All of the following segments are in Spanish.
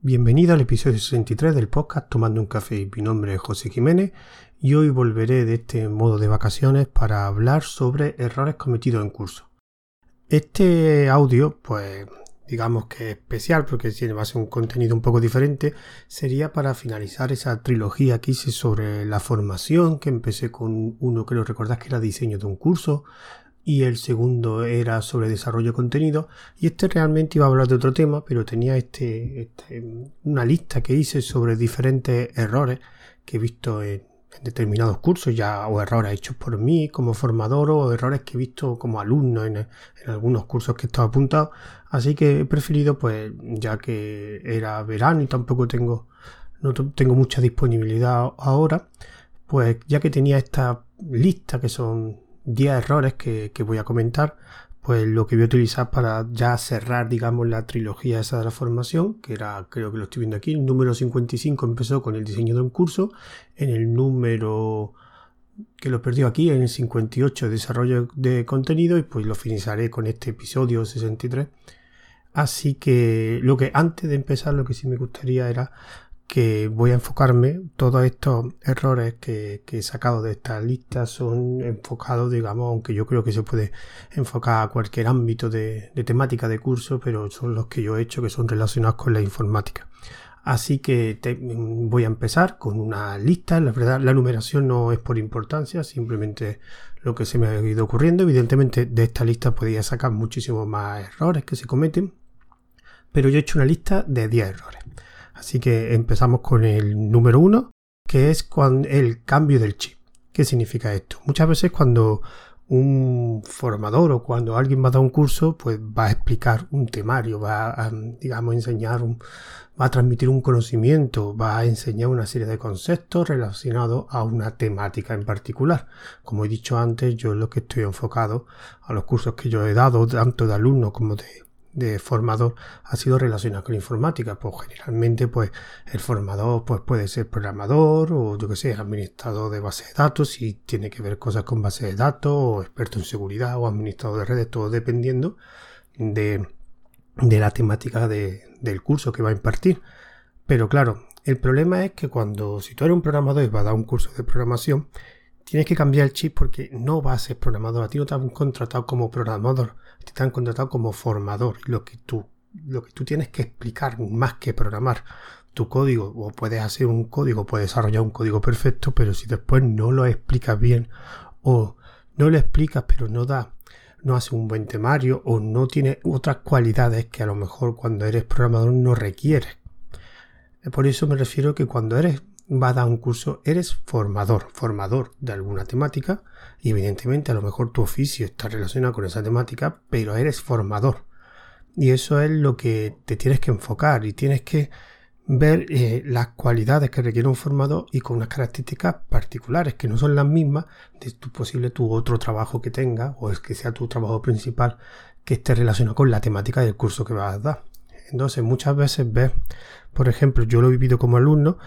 Bienvenido al episodio 63 del podcast Tomando un café. Mi nombre es José Jiménez y hoy volveré de este modo de vacaciones para hablar sobre errores cometidos en curso. Este audio, pues digamos que especial porque tiene va un contenido un poco diferente, sería para finalizar esa trilogía que hice sobre la formación, que empecé con uno que lo recordás que era diseño de un curso, y el segundo era sobre desarrollo de contenido y este realmente iba a hablar de otro tema pero tenía este, este una lista que hice sobre diferentes errores que he visto en, determinados cursos ya o errores hechos por mí como formador o errores que he visto como alumno en, en algunos cursos que he estado apuntado. Así que he preferido pues ya que era verano y tampoco tengo no tengo mucha disponibilidad ahora pues ya que tenía esta lista que son 10 errores que, voy a comentar, pues lo que voy a utilizar para ya cerrar, digamos, la trilogía esa de la formación, que era, creo que lo estoy viendo aquí, el número 55 empezó con el diseño de un curso, en el número que lo perdió aquí, en el 58 desarrollo de contenido, y pues lo finalizaré con este episodio 63. Así que lo que antes de empezar, lo que sí me gustaría era que voy a enfocarme, todos estos errores que, he sacado de esta lista son enfocados, digamos, aunque yo creo que se puede enfocar a cualquier ámbito de, temática de curso, pero son los que yo he hecho que son relacionados con la informática. Así que voy a empezar con una lista. La verdad, la numeración no es por importancia, simplemente lo que se me ha ido ocurriendo. Evidentemente, de esta lista podría sacar muchísimos más errores que se cometen, pero yo he hecho una lista de 10 errores. Así que empezamos con el número uno, que es el cambio del chip. ¿Qué significa esto? Muchas veces cuando un formador o cuando alguien va a dar un curso, pues va a explicar un temario, va a, digamos, enseñar, va a transmitir un conocimiento, va a enseñar una serie de conceptos relacionados a una temática en particular. Como he dicho antes, yo lo que estoy enfocado a los cursos que yo he dado, tanto de alumnos como de de formador ha sido relacionado con informática. Pues generalmente, pues el formador pues, puede ser programador o yo que sé, administrador de base de datos, si tiene que ver cosas con base de datos, o experto en seguridad o administrador de redes, todo dependiendo de, de la temática del curso que va a impartir. Pero claro, el problema es que cuando, si tú eres un programador y vas a dar un curso de programación, tienes que cambiar el chip porque no vas a ser programador. A ti no te han contratado como programador, te han contratado como formador. Lo que tú, lo que tú tienes que explicar más que programar tu código, o puedes hacer un código, puedes desarrollar un código perfecto, pero si después no lo explicas bien, o no lo explicas, pero no da, no hace un buen temario, o no tiene otras cualidades que a lo mejor cuando eres programador no requieres. Por eso me refiero que cuando eres va a dar un curso, eres formador, formador de alguna temática y evidentemente a lo mejor tu oficio está relacionado con esa temática, pero eres formador. Y eso es lo que te tienes que enfocar y tienes que ver eh, las cualidades que requiere un formador y con unas características particulares que no son las mismas de tu posible tu otro trabajo que tenga o es que sea tu trabajo principal que esté relacionado con la temática del curso que vas a dar. Entonces muchas veces ves, por ejemplo, yo lo he vivido como alumno,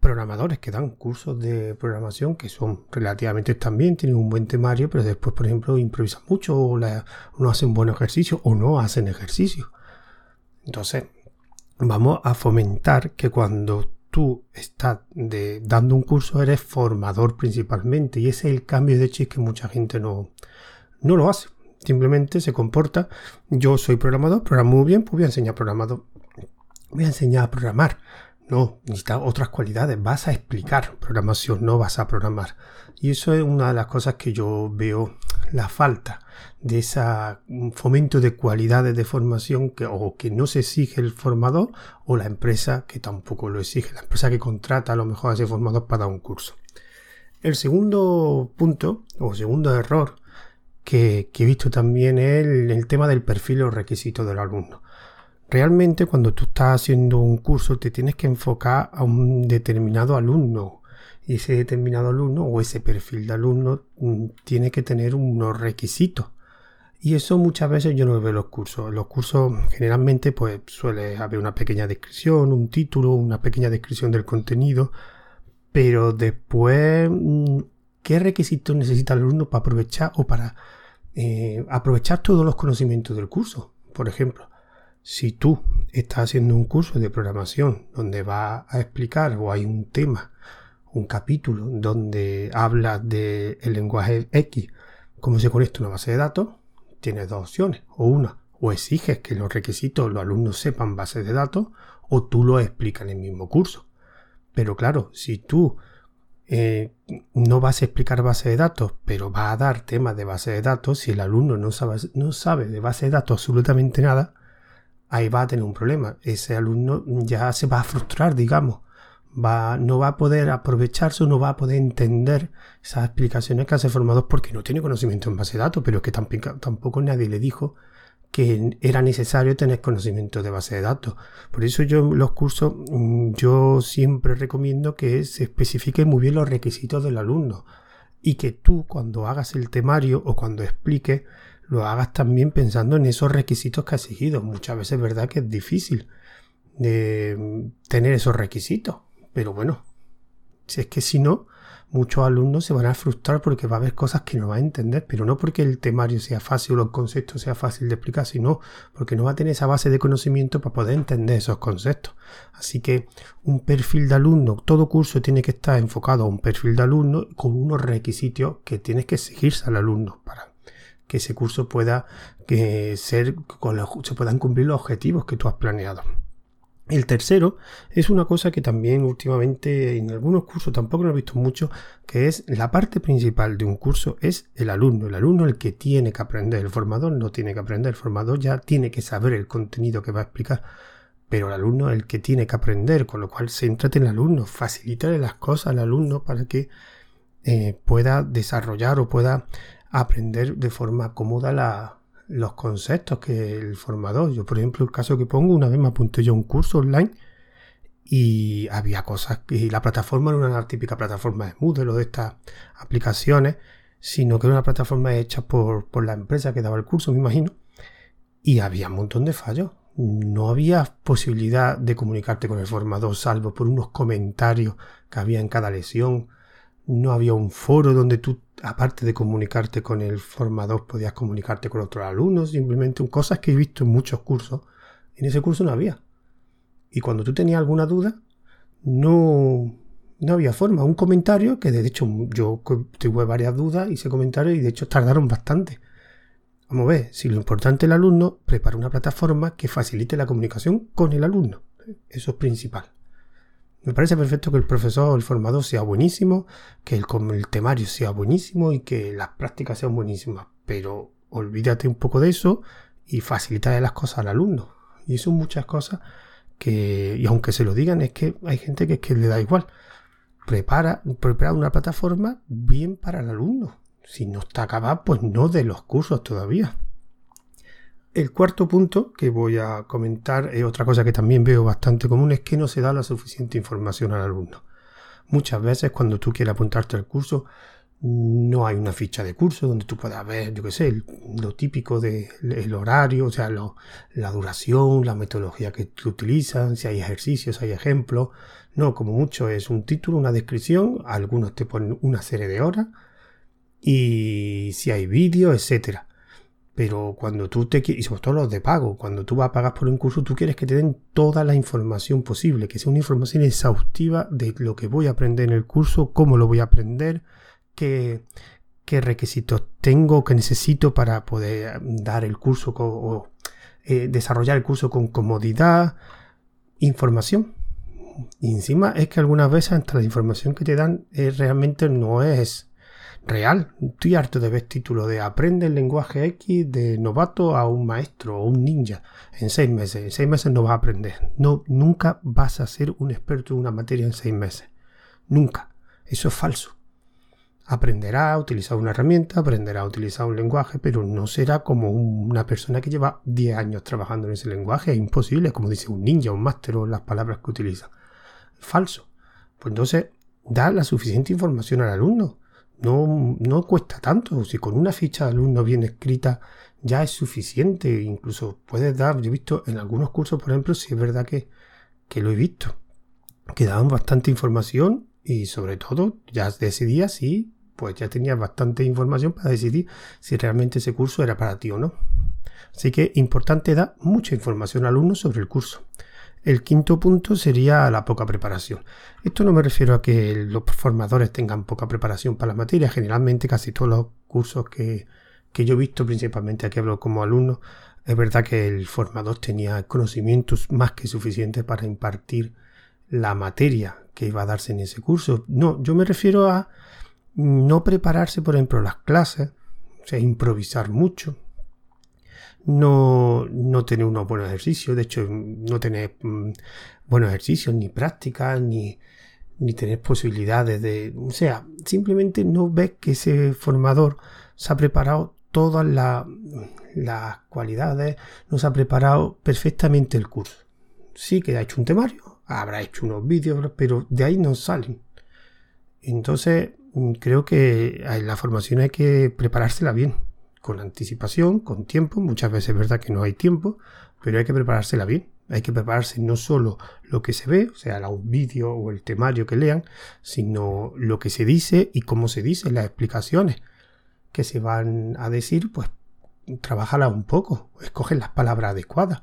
programadores que dan cursos de programación que son relativamente también, tienen un buen temario, pero después, por ejemplo, improvisan mucho o, no hacen buen ejercicio o no hacen ejercicio. Entonces, vamos a fomentar que cuando tú estás dando un curso eres formador principalmente y ese es el cambio de chip que mucha gente no, no lo hace. Simplemente se comporta, yo soy programador, programo muy bien, pues voy a enseñar programador. Voy a enseñar a programar no, necesitas otras cualidades. Vas a explicar programación, no vas a programar. Y eso es una de las cosas que yo veo la falta de ese fomento de cualidades de formación que o que no se exige el formador o la empresa que tampoco lo exige, la empresa que contrata a lo mejor a ese formador para dar un curso. El segundo punto o segundo error que, he visto también es el, tema del perfil o requisitos del alumno. Realmente cuando tú estás haciendo un curso te tienes que enfocar a un determinado alumno y ese determinado alumno o ese perfil de alumno mm, tiene que tener unos requisitos. Y eso muchas veces yo no lo veo en los cursos. En los cursos generalmente pues suele haber una pequeña descripción, un título, una pequeña descripción del contenido, pero después, mm, ¿qué requisitos necesita el alumno para aprovechar o para eh, aprovechar todos los conocimientos del curso? Por ejemplo, si tú estás haciendo un curso de programación donde va a explicar o hay un tema, un capítulo donde habla del lenguaje X, cómo se conecta una base de datos, tienes dos opciones. O una, o exiges que los requisitos los alumnos sepan bases de datos, o tú lo explicas en el mismo curso. Pero claro, si tú eh, no vas a explicar base de datos, pero va a dar temas de base de datos, si el alumno no sabe, no sabe de base de datos absolutamente nada, ahí va a tener un problema. Ese alumno ya se va a frustrar, digamos. Va, no va a poder aprovecharse o no va a poder entender esas explicaciones que hace formador porque no tiene conocimiento en base de datos, pero es que tampoco, nadie le dijo que era necesario tener conocimiento de base de datos. Por eso yo los cursos mm, yo siempre recomiendo que se especifiquen muy bien los requisitos del alumno y que tú cuando hagas el temario o cuando expliques lo hagas también pensando en esos requisitos que has exigido. Muchas veces es verdad que es difícil de mm, tener esos requisitos, pero bueno, si es que si no, muchos alumnos se van a frustrar porque va a haber cosas que no va a entender, pero no porque el temario sea fácil o el concepto sea fácil de explicar, sino porque no va a tener esa base de conocimiento para poder entender esos conceptos. Así que un perfil de alumno, todo curso tiene que estar enfocado a un perfil de alumno con unos requisitos que tienes que exigirse al alumno para que ese curso pueda que ser, se puedan cumplir los objetivos que tú has planeado. El tercero es una cosa que también últimamente en algunos cursos tampoco lo he visto mucho, que es la parte principal de un curso es el alumno, el alumno el que tiene que aprender, el formador no tiene que aprender, el formador ya tiene que saber el contenido que va a explicar, pero el alumno el que tiene que aprender, con lo cual céntrate en el alumno, facilitarle las cosas al alumno para que eh, pueda desarrollar o pueda aprender de forma cómoda los conceptos que el formador. Yo, por ejemplo, el caso que pongo, una vez me apunté yo a un curso online y había cosas y la plataforma no era una típica plataforma de Moodle o de estas aplicaciones, sino que era una plataforma hecha por, por la empresa que daba el curso, me imagino, y había un montón de fallos. No había posibilidad de comunicarte con el formador, salvo por unos comentarios que había en cada lección no había un foro donde tú, aparte de comunicarte con el formador, podías comunicarte con otros alumnos, simplemente cosas que he visto en muchos cursos. En ese curso no había. Y cuando tú tenías alguna duda, no, no había forma. Un comentario que de hecho yo tuve varias dudas, hice comentarios y de hecho tardaron bastante. Vamos a ver, si lo importante es el alumno, prepara una plataforma que facilite la comunicación con el alumno. Eso es principal. Me parece perfecto que el profesor el formador sea buenísimo, que el, el temario sea buenísimo y que las prácticas sean buenísimas, pero olvídate un poco de eso y facilitar las cosas al alumno. Y son muchas cosas que, y aunque se lo digan, es que hay gente que, es que le da igual. Prepara, prepara una plataforma bien para el alumno. Si no está acabada, pues no de los cursos todavía. El cuarto punto que voy a comentar es otra cosa que también veo bastante común, es que no se da la suficiente información al alumno. Muchas veces cuando tú quieres apuntarte al curso, no hay una ficha de curso donde tú puedas ver, yo qué sé, lo típico del horario, o sea, la duración, la metodología que utilizan, si hay ejercicios, hay ejemplos. No, como mucho es un título, una descripción, algunos te ponen una serie de horas y si hay vídeo, etcétera. Pero cuando tú te y sobre todo los de pago, cuando tú vas a pagar por un curso, tú quieres que te den toda la información posible, que sea una información exhaustiva de lo que voy a aprender en el curso, cómo lo voy a aprender, qué, qué requisitos tengo, qué necesito para poder dar el curso o eh, desarrollar el curso con comodidad, información. Y encima es que algunas veces hasta la información que te dan eh, realmente no es real. Estoy harto de ver títulos de aprende el lenguaje X de novato a un maestro o un ninja en seis meses. En seis meses no vas a aprender. No, nunca vas a ser un experto en una materia en seis meses. Nunca. Eso es falso. Aprenderá a utilizar una herramienta, aprenderá a utilizar un lenguaje, pero no será como una persona que lleva 10 años trabajando en ese lenguaje. Es imposible, como dice un ninja, un máster o las palabras que utiliza. Falso. Pues entonces, da la suficiente información al alumno no, no cuesta tanto. Si con una ficha de alumno bien escrita ya es suficiente. Incluso puedes dar, yo he visto en algunos cursos, por ejemplo, si es verdad que, que lo he visto, que daban bastante información y sobre todo ya decidías si, pues ya tenías bastante información para decidir si realmente ese curso era para ti o no. Así que importante da mucha información al alumno sobre el curso. El quinto punto sería la poca preparación. Esto no me refiero a que los formadores tengan poca preparación para las materias. Generalmente casi todos los cursos que, que yo he visto, principalmente aquí hablo como alumno, es verdad que el formador tenía conocimientos más que suficientes para impartir la materia que iba a darse en ese curso. No, yo me refiero a no prepararse, por ejemplo, las clases, o sea, improvisar mucho, no, no tener unos buenos ejercicios, de hecho, no tener mm, buenos ejercicios, ni prácticas, ni, ni tener posibilidades de. O sea, simplemente no ves que ese formador se ha preparado todas las cualidades, no se ha preparado perfectamente el curso. Sí que ha hecho un temario, habrá hecho unos vídeos, pero de ahí no salen. Entonces, mm, creo que la formación hay que preparársela bien con anticipación, con tiempo. Muchas veces es verdad que no hay tiempo, pero hay que preparársela bien. Hay que prepararse no solo lo que se ve, o sea, los vídeos o el temario que lean, sino lo que se dice y cómo se dice, las explicaciones que se van a decir, pues trabajala un poco, escoge las palabras adecuadas,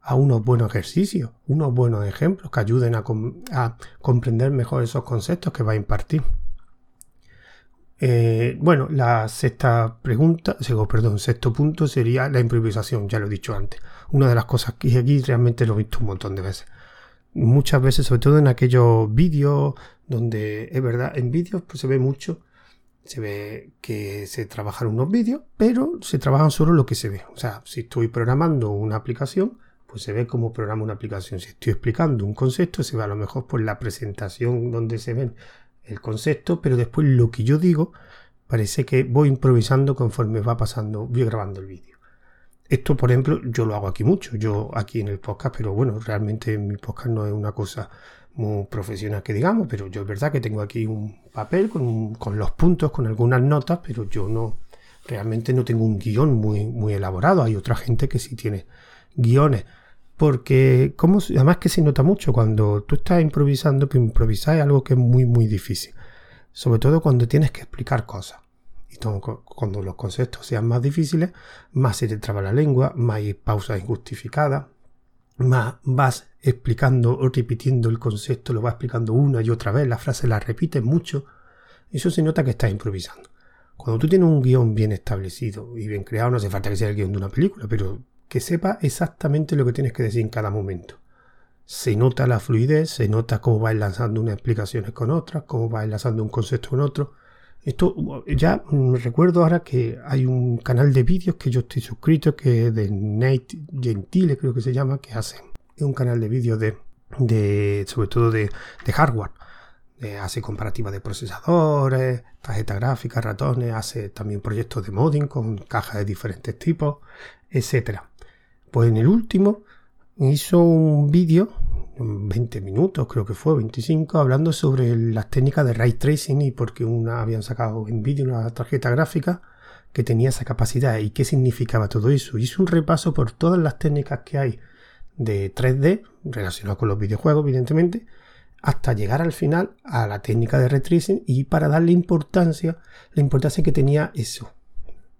a unos buenos ejercicios, unos buenos ejemplos que ayuden a comprender mejor esos conceptos que va a impartir. Eh, bueno, la sexta pregunta, perdón, sexto punto sería la improvisación, ya lo he dicho antes. Una de las cosas que aquí realmente lo he visto un montón de veces. Muchas veces, sobre todo en aquellos vídeos donde es verdad, en vídeos pues se ve mucho, se ve que se trabajan unos vídeos, pero se trabajan solo lo que se ve. O sea, si estoy programando una aplicación, pues se ve cómo programa una aplicación. Si estoy explicando un concepto, se ve a lo mejor por la presentación donde se ven el concepto, pero después lo que yo digo parece que voy improvisando conforme va pasando, voy grabando el vídeo. Esto, por ejemplo, yo lo hago aquí mucho, yo aquí en el podcast, pero bueno, realmente mi podcast no es una cosa muy profesional que digamos, pero yo es verdad que tengo aquí un papel con, con los puntos, con algunas notas, pero yo no, realmente no tengo un guion muy, muy elaborado. Hay otra gente que sí tiene guiones porque además que se nota mucho cuando tú estás improvisando, que improvisar algo que es muy muy difícil. Sobre todo cuando tienes que explicar cosas. Y cuando los conceptos sean más difíciles, más se te traba la lengua, más hay pausas injustificadas, más vas explicando o repitiendo el concepto, lo vas explicando una y otra vez, la frase la repites mucho. Eso se nota que estás improvisando. Cuando tú tienes un guion bien establecido y bien creado, no hace falta que sea el guion de una película, pero que sepa exactamente lo que tienes que decir en cada momento. Se nota la fluidez, se nota cómo va enlazando unas explicaciones con otras, cómo va enlazando un concepto con otro. Esto ya me recuerdo ahora que hay un canal de vídeos que yo estoy suscrito, que es de Nate Gentile, creo que se llama, que hace. Un canal de vídeos de, de, sobre todo de, de hardware. hace comparativa de procesadores, tarjetas gráficas, ratones, hace también proyectos de modding con cajas de diferentes tipos, etcétera. Pues en el último hizo un vídeo, 20 minutos creo que fue, 25, hablando sobre las técnicas de ray tracing y porque una habían sacado en vídeo una tarjeta gráfica que tenía esa capacidad y qué significaba todo eso. Hizo un repaso por todas las técnicas que hay de 3D relacionadas con los videojuegos, evidentemente, hasta llegar al final a la técnica de ray tracing y para darle importancia, la importancia que tenía eso,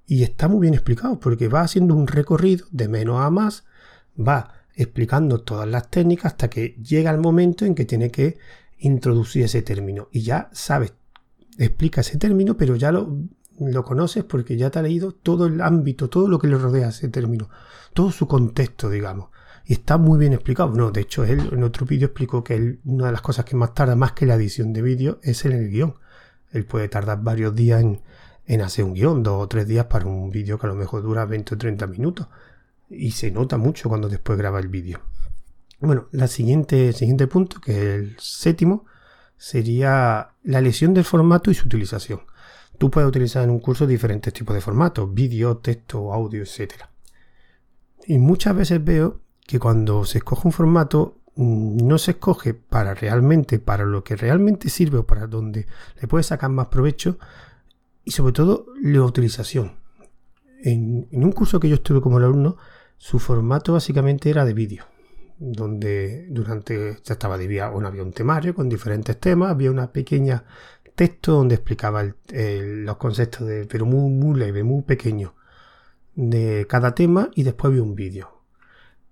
y está muy bien explicado porque va haciendo un recorrido de menos a más, va explicando todas las técnicas hasta que llega el momento en que tiene que introducir ese término. Y ya sabes, explica ese término, pero ya lo, lo conoces porque ya te ha leído todo el ámbito, todo lo que le rodea ese término, todo su contexto, digamos. Y está muy bien explicado. No, de hecho, él en otro vídeo explicó que una de las cosas que más tarda, más que la edición de vídeo, es en el guion. Él puede tardar varios días en, en hacer un guion, dos o tres días para un vídeo que a lo mejor dura 20 o 30 minutos. Y se nota mucho cuando después graba el vídeo. Bueno, la siguiente, siguiente punto, que es el séptimo, sería la lesión del formato y su utilización. Tú puedes utilizar en un curso diferentes tipos de formatos, vídeo, texto, audio, etc. Y muchas veces veo que cuando se escoge un formato mm, no se escoge para realmente, para lo que realmente sirve o para donde le puedes sacar más provecho, y sobre todo la utilización. En, un curso que yo estuve como alumno, su formato básicamente era de vídeo, donde durante ya estaba bueno, había un temario con diferentes temas, había una pequeña texto donde explicaba los conceptos de, pero muy, muy leve, muy pequeño. de cada tema y después vi un vídeo.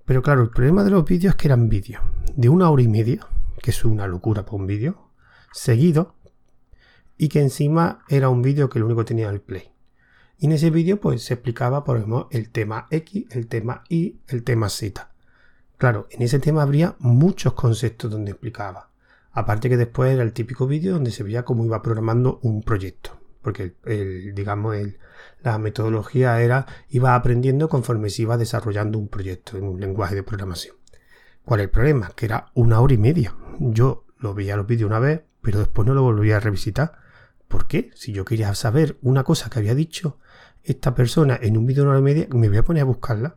Pero claro, el problema de los vídeos es que eran vídeos de una hora y media, que es una locura para un vídeo, seguido, y que encima era un vídeo que lo único tenía el play. Y en ese vídeo pues se explicaba, por ejemplo, el tema X, el tema Y, el tema Z. Claro, en ese tema habría muchos conceptos donde explicaba. Aparte que después era el típico vídeo donde se veía cómo iba programando un proyecto. Porque el, digamos, la metodología era, iba aprendiendo conforme se iba desarrollando un proyecto en un lenguaje de programación. ¿Cuál es el problema? Que era una hora y media. Yo lo veía los vídeos una vez, pero después no lo volvía a revisitar. ¿Por qué? Si yo quería saber una cosa que había dicho esta persona en un vídeo de una hora y media, me voy a poner a buscarla.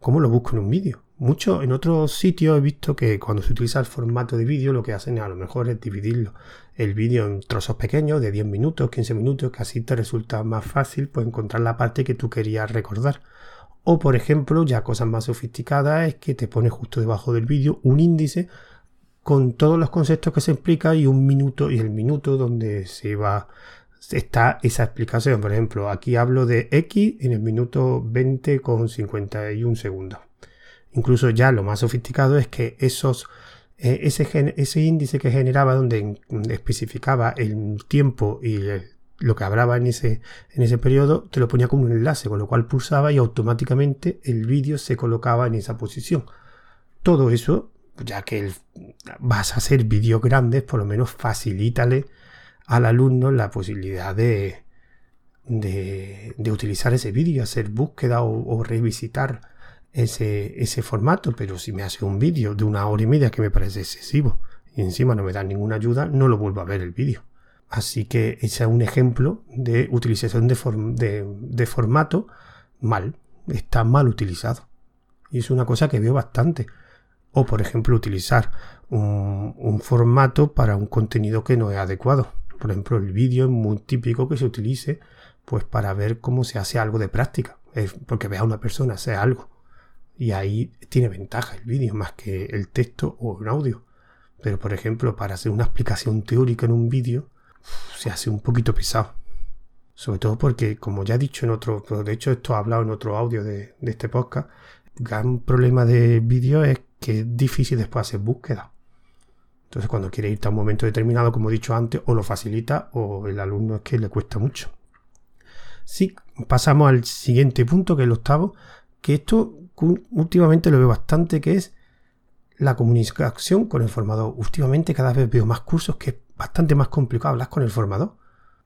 ¿Cómo lo busco en un vídeo? Mucho, en otros sitios he visto que cuando se utiliza el formato de vídeo lo que hacen a lo mejor es dividirlo el vídeo en trozos pequeños de 10 minutos, 15 minutos, que así te resulta más fácil pues, encontrar la parte que tú querías recordar. O por ejemplo, ya cosas más sofisticadas es que te pone justo debajo del vídeo un índice con todos los conceptos que se explica y un minuto y el minuto donde se va está esa explicación. Por ejemplo, aquí hablo de X en el minuto 20 con 51 segundos. Incluso ya lo más sofisticado es que esos, eh, ese, ese, índice que generaba donde especificaba el tiempo y lo que hablaba en ese, en ese periodo, te lo ponía como un enlace, con lo cual pulsaba y automáticamente el vídeo se colocaba en esa posición. Todo eso, ya que vas a hacer vídeos grandes, por lo menos facilítale al alumno la posibilidad de, de, utilizar ese vídeo, hacer búsqueda o, revisitar ese, ese, formato, pero si me hace un vídeo de una hora y media que me parece excesivo y encima no me da ninguna ayuda, no lo vuelvo a ver el vídeo. Así que ese es un ejemplo de utilización de, de, formato mal, está mal utilizado. Y es una cosa que veo bastante. O por ejemplo utilizar un, formato para un contenido que no es adecuado. Por ejemplo, el vídeo es muy típico que se utilice pues para ver cómo se hace algo de práctica. Es porque vea a una persona hacer algo. Y ahí tiene ventaja el vídeo más que el texto o un audio. Pero por ejemplo, para hacer una explicación teórica en un vídeo, se hace un poquito pesado. Sobre todo porque, como ya he dicho en otro, de hecho esto he hablado en otro audio de, de este podcast, gran problema de vídeo es que es difícil después hacer búsqueda. Entonces, cuando quiere irte a un momento determinado, como he dicho antes, o lo facilita o el alumno es que le cuesta mucho. Sí, pasamos al siguiente punto, que es el octavo, que esto últimamente lo veo bastante, que es la comunicación con el formador. Últimamente cada vez veo más cursos que es bastante más complicado hablar con el formador.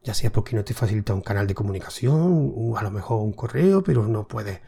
Ya sea porque no te facilita un canal de comunicación, a lo mejor un correo, pero no puedes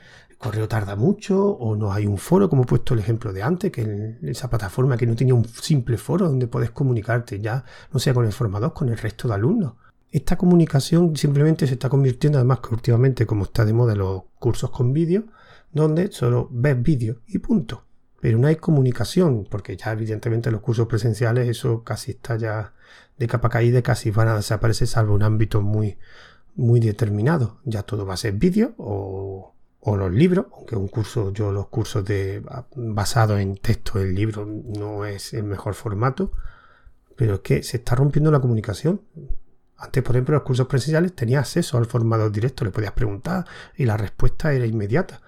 correo tarda mucho o no hay un foro, como he puesto el ejemplo de antes, que en esa plataforma que no tenía un simple foro donde puedes comunicarte ya, no sea con el formador, con el resto de alumnos. Esta comunicación simplemente se está convirtiendo, además que últimamente como está de moda los cursos con vídeo, donde solo ves vídeo y punto. Pero no hay comunicación, porque ya evidentemente los cursos presenciales eso casi está ya de capa caída, casi van a desaparecer salvo un ámbito muy, muy determinado. Ya todo va a ser vídeo o o los libros, aunque un curso, yo los cursos de basados en texto el libro no es el mejor formato, pero es que se está rompiendo la comunicación. Antes, por ejemplo, los cursos presenciales tenía acceso al formato directo, le podías preguntar y la respuesta era inmediata.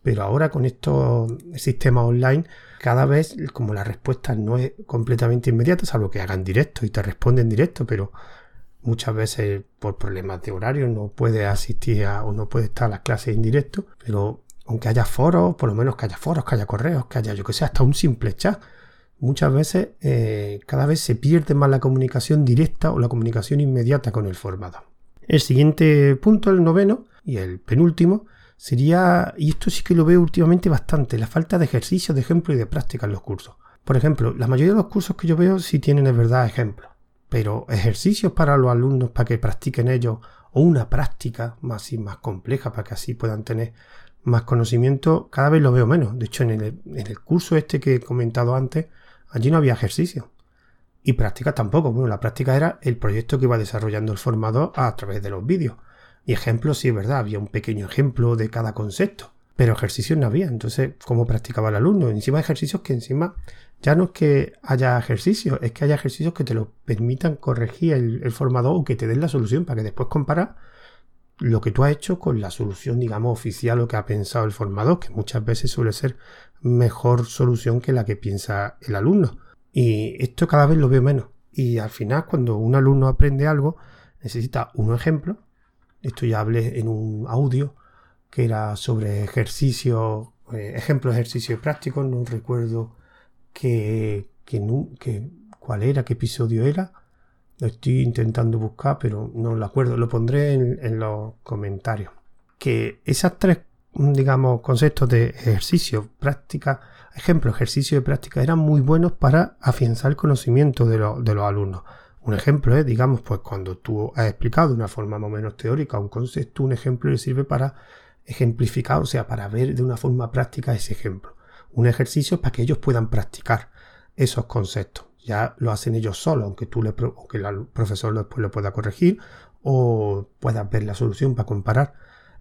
Pero ahora con estos sistemas online, cada vez como la respuesta no es completamente inmediata, salvo que hagan directo y te responden directo, pero muchas veces por problemas de horario no puede asistir a, o no puede estar a las clases en directo, pero aunque haya foros, por lo menos que haya foros, que haya correos, que haya yo que sé, hasta un simple chat, muchas veces eh, cada vez se pierde más la comunicación directa o la comunicación inmediata con el formador. El siguiente punto, el noveno y el penúltimo, sería, y esto sí que lo veo últimamente bastante, la falta de ejercicio, de ejemplo y de práctica en los cursos. Por ejemplo, la mayoría de los cursos que yo veo sí tienen de verdad ejemplos pero ejercicios para los alumnos para que practiquen ellos o una práctica más y más compleja para que así puedan tener más conocimiento, cada vez lo veo menos. De hecho, en el, curso este que he comentado antes, allí no había ejercicio. Y práctica tampoco. Bueno, la práctica era el proyecto que iba desarrollando el formador a través de los vídeos. Y ejemplos, sí es verdad, había un pequeño ejemplo de cada concepto. Pero ejercicios no había. Entonces, ¿cómo practicaba el alumno? Encima ejercicios que encima ya no es que haya ejercicios, es que haya ejercicios que te lo permitan corregir el, formador o que te den la solución para que después comparar lo que tú has hecho con la solución, digamos, oficial o que ha pensado el formador, que muchas veces suele ser mejor solución que la que piensa el alumno. Y esto cada vez lo veo menos. Y al final, cuando un alumno aprende algo, necesita un ejemplo. Esto ya hablé en un audio que era sobre ejercicio, eh, ejemplos de ejercicio práctico. No recuerdo que, que, cuál era, qué episodio era. Lo estoy intentando buscar, pero no lo acuerdo. Lo pondré en, los comentarios. Que esas tres digamos, conceptos de ejercicio, práctica, ejemplo, ejercicio de práctica, eran muy buenos para afianzar el conocimiento de, de los alumnos. Un ejemplo es, digamos, pues cuando tú has explicado de una forma más o menos teórica un concepto, un ejemplo le sirve para ejemplificar, o sea, para ver de una forma práctica ese ejemplo. Un ejercicio para que ellos puedan practicar esos conceptos. Ya lo hacen ellos solos, aunque tú le, aunque el profesor después lo pueda corregir o puedas ver la solución para comparar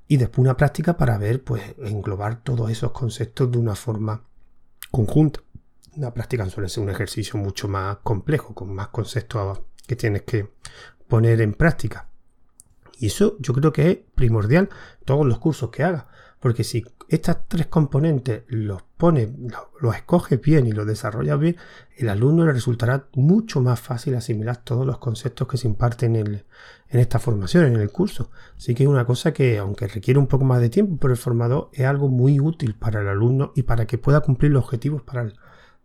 y después una práctica para ver, pues, englobar todos esos conceptos de una forma conjunta. Una práctica suele ser un ejercicio mucho más complejo, con más conceptos que tienes que poner en práctica. Y eso yo creo que es primordial todos los cursos que hagas. Porque si estas tres componentes los pone, los, escoge bien y los desarrolla bien, el alumno le resultará mucho más fácil asimilar todos los conceptos que se imparten en, esta formación, en el curso. Así que es una cosa que, aunque requiere un poco más de tiempo por el formador, es algo muy útil para el alumno y para que pueda cumplir los objetivos para el,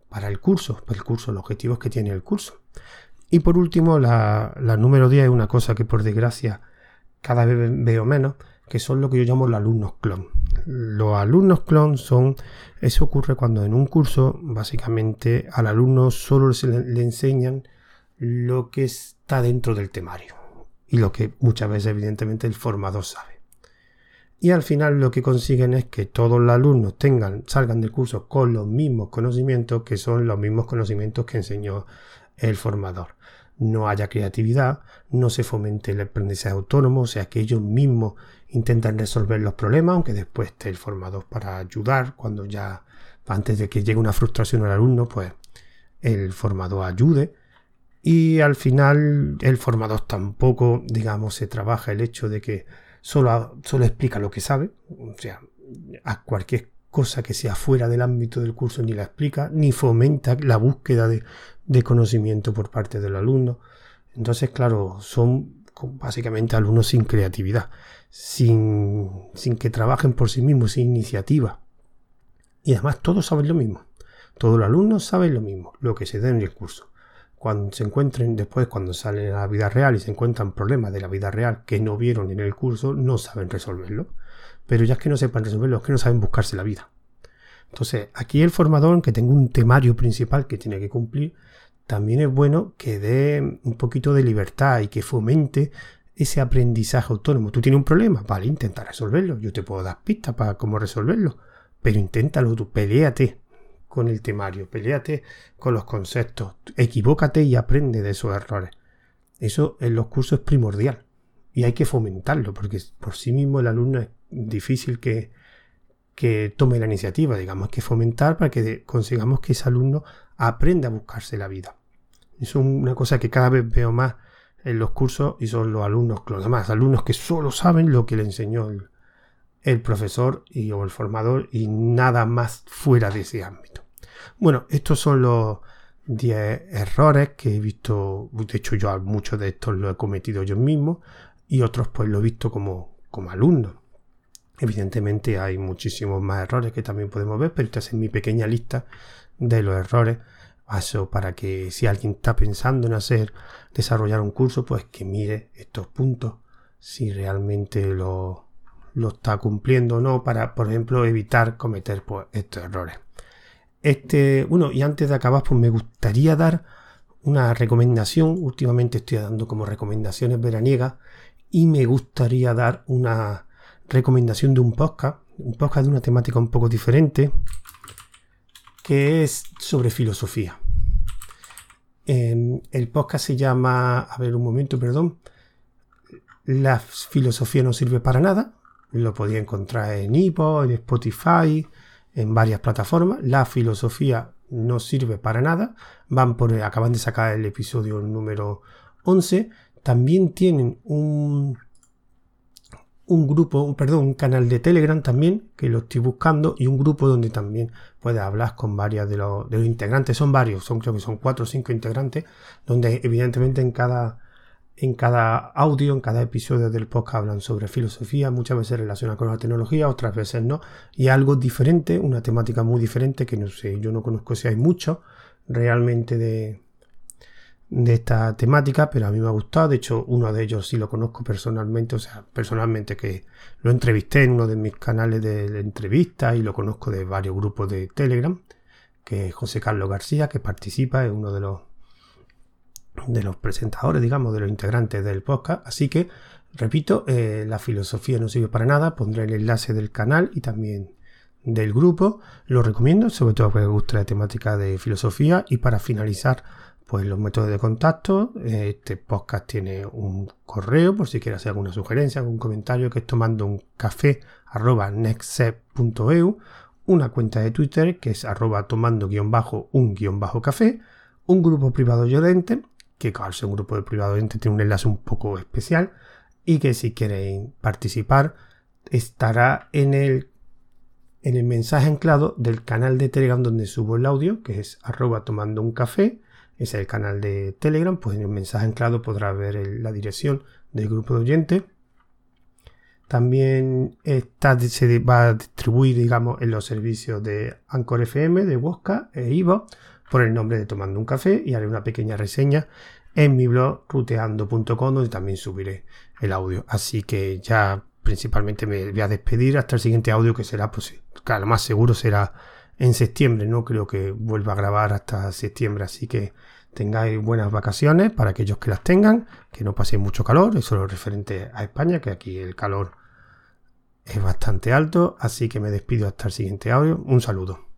para el curso, el curso, los objetivos que tiene el curso. Y por último, la, la número 10 es una cosa que por desgracia cada vez veo menos, que son lo que yo llamo los alumnos clon. Los alumnos clon son, eso ocurre cuando en un curso básicamente al alumno solo le, enseñan lo que está dentro del temario y lo que muchas veces evidentemente el formador sabe. Y al final lo que consiguen es que todos los alumnos tengan, salgan del curso con los mismos conocimientos que son los mismos conocimientos que enseñó el formador no haya creatividad, no se fomente el aprendizaje autónomo, o sea que ellos mismos intentan resolver los problemas, aunque después el formador para ayudar, cuando ya antes de que llegue una frustración al alumno, pues el formador ayude. Y al final el formador tampoco, digamos, se trabaja el hecho de que solo, solo explica lo que sabe, o sea, a cualquier cosa que sea fuera del ámbito del curso ni la explica, ni fomenta la búsqueda de, de conocimiento por parte del alumno. Entonces, claro, son básicamente alumnos sin creatividad, sin, sin que trabajen por sí mismos, sin iniciativa. Y además todos saben lo mismo. Todos los alumnos saben lo mismo, lo que se da en el curso. Cuando se encuentren después, cuando salen a la vida real y se encuentran problemas de la vida real que no vieron en el curso, no saben resolverlo. Pero ya es que no sepan resolverlo, es que no saben buscarse la vida. Entonces, aquí el formador, que tenga un temario principal que tiene que cumplir, también es bueno que dé un poquito de libertad y que fomente ese aprendizaje autónomo. Tú tienes un problema, vale, intenta resolverlo. Yo te puedo dar pistas para cómo resolverlo, pero inténtalo tú, peleate con el temario, peleate con los conceptos, equivócate y aprende de esos errores. Eso en los cursos es primordial y hay que fomentarlo porque por sí mismo el alumno es difícil que, que tome la iniciativa, digamos, que fomentar para que consigamos que ese alumno aprenda a buscarse la vida. Es una cosa que cada vez veo más en los cursos y son los alumnos, los demás alumnos que solo saben lo que le enseñó el, profesor y, o el formador y nada más fuera de ese ámbito. Bueno, estos son los 10 errores que he visto, de hecho yo muchos de estos los he cometido yo mismo y otros pues lo he visto como, como alumno. Evidentemente hay muchísimos más errores que también podemos ver, pero esta es mi pequeña lista de los errores. Paso para que si alguien está pensando en hacer, desarrollar un curso, pues que mire estos puntos, si realmente lo, lo está cumpliendo o no, para, por ejemplo, evitar cometer pues, estos errores. Este, bueno, y antes de acabar, pues me gustaría dar una recomendación. Últimamente estoy dando como recomendaciones veraniegas y me gustaría dar una recomendación de un podcast, un podcast de una temática un poco diferente, que es sobre filosofía. el podcast se llama, a ver un momento, perdón, La filosofía no sirve para nada. Lo podía encontrar en Ivo, en Spotify, en varias plataformas. La filosofía no sirve para nada. Van por, acaban de sacar el episodio número 11. También tienen un, un grupo, un, perdón, un canal de Telegram también, que lo estoy buscando, y un grupo donde también puedes hablar con varias de los, de los integrantes. Son varios, son creo que son cuatro o cinco integrantes, donde evidentemente en cada, en cada audio, en cada episodio del podcast hablan sobre filosofía, muchas veces relacionada con la tecnología, otras veces no, y algo diferente, una temática muy diferente que no sé, yo no conozco si hay mucho realmente de, de esta temática, pero a mí me ha gustado. De hecho, uno de ellos sí lo conozco personalmente, o sea, personalmente que lo entrevisté en uno de mis canales de, entrevistas y lo conozco de varios grupos de Telegram, que es José Carlos García, que participa, es uno de los de los presentadores, digamos, de los integrantes del podcast. Así que, repito, eh, la filosofía no sirve para nada. Pondré el enlace del canal y también del grupo. Lo recomiendo, sobre todo porque me gusta la temática de filosofía. Y para finalizar, pues los métodos de contacto. Este podcast tiene un correo por si quieres hacer alguna sugerencia, algún comentario, que es tomando un café arroba una cuenta de Twitter que es arroba tomando guion bajo un guion bajo café, un grupo privado oyente, que ser un grupo de privado tiene un enlace un poco especial y que si queréis participar estará en el en el mensaje anclado del canal de Telegram donde subo el audio, que es arroba tomando un café. Es el canal de Telegram, pues en el mensaje anclado podrás ver la dirección del grupo de oyentes. También está, se va a distribuir, digamos, en los servicios de Anchor FM, de Wosca e Ivo, por el nombre de Tomando un Café y haré una pequeña reseña en mi blog ruteando.com donde también subiré el audio. Así que ya principalmente me voy a despedir hasta el siguiente audio que será, pues claro, más seguro será en septiembre. No creo que vuelva a grabar hasta septiembre, así que tengáis buenas vacaciones para aquellos que las tengan, que no paséis mucho calor, eso es lo referente a España, que aquí el calor es bastante alto, así que me despido hasta el siguiente audio. Un saludo.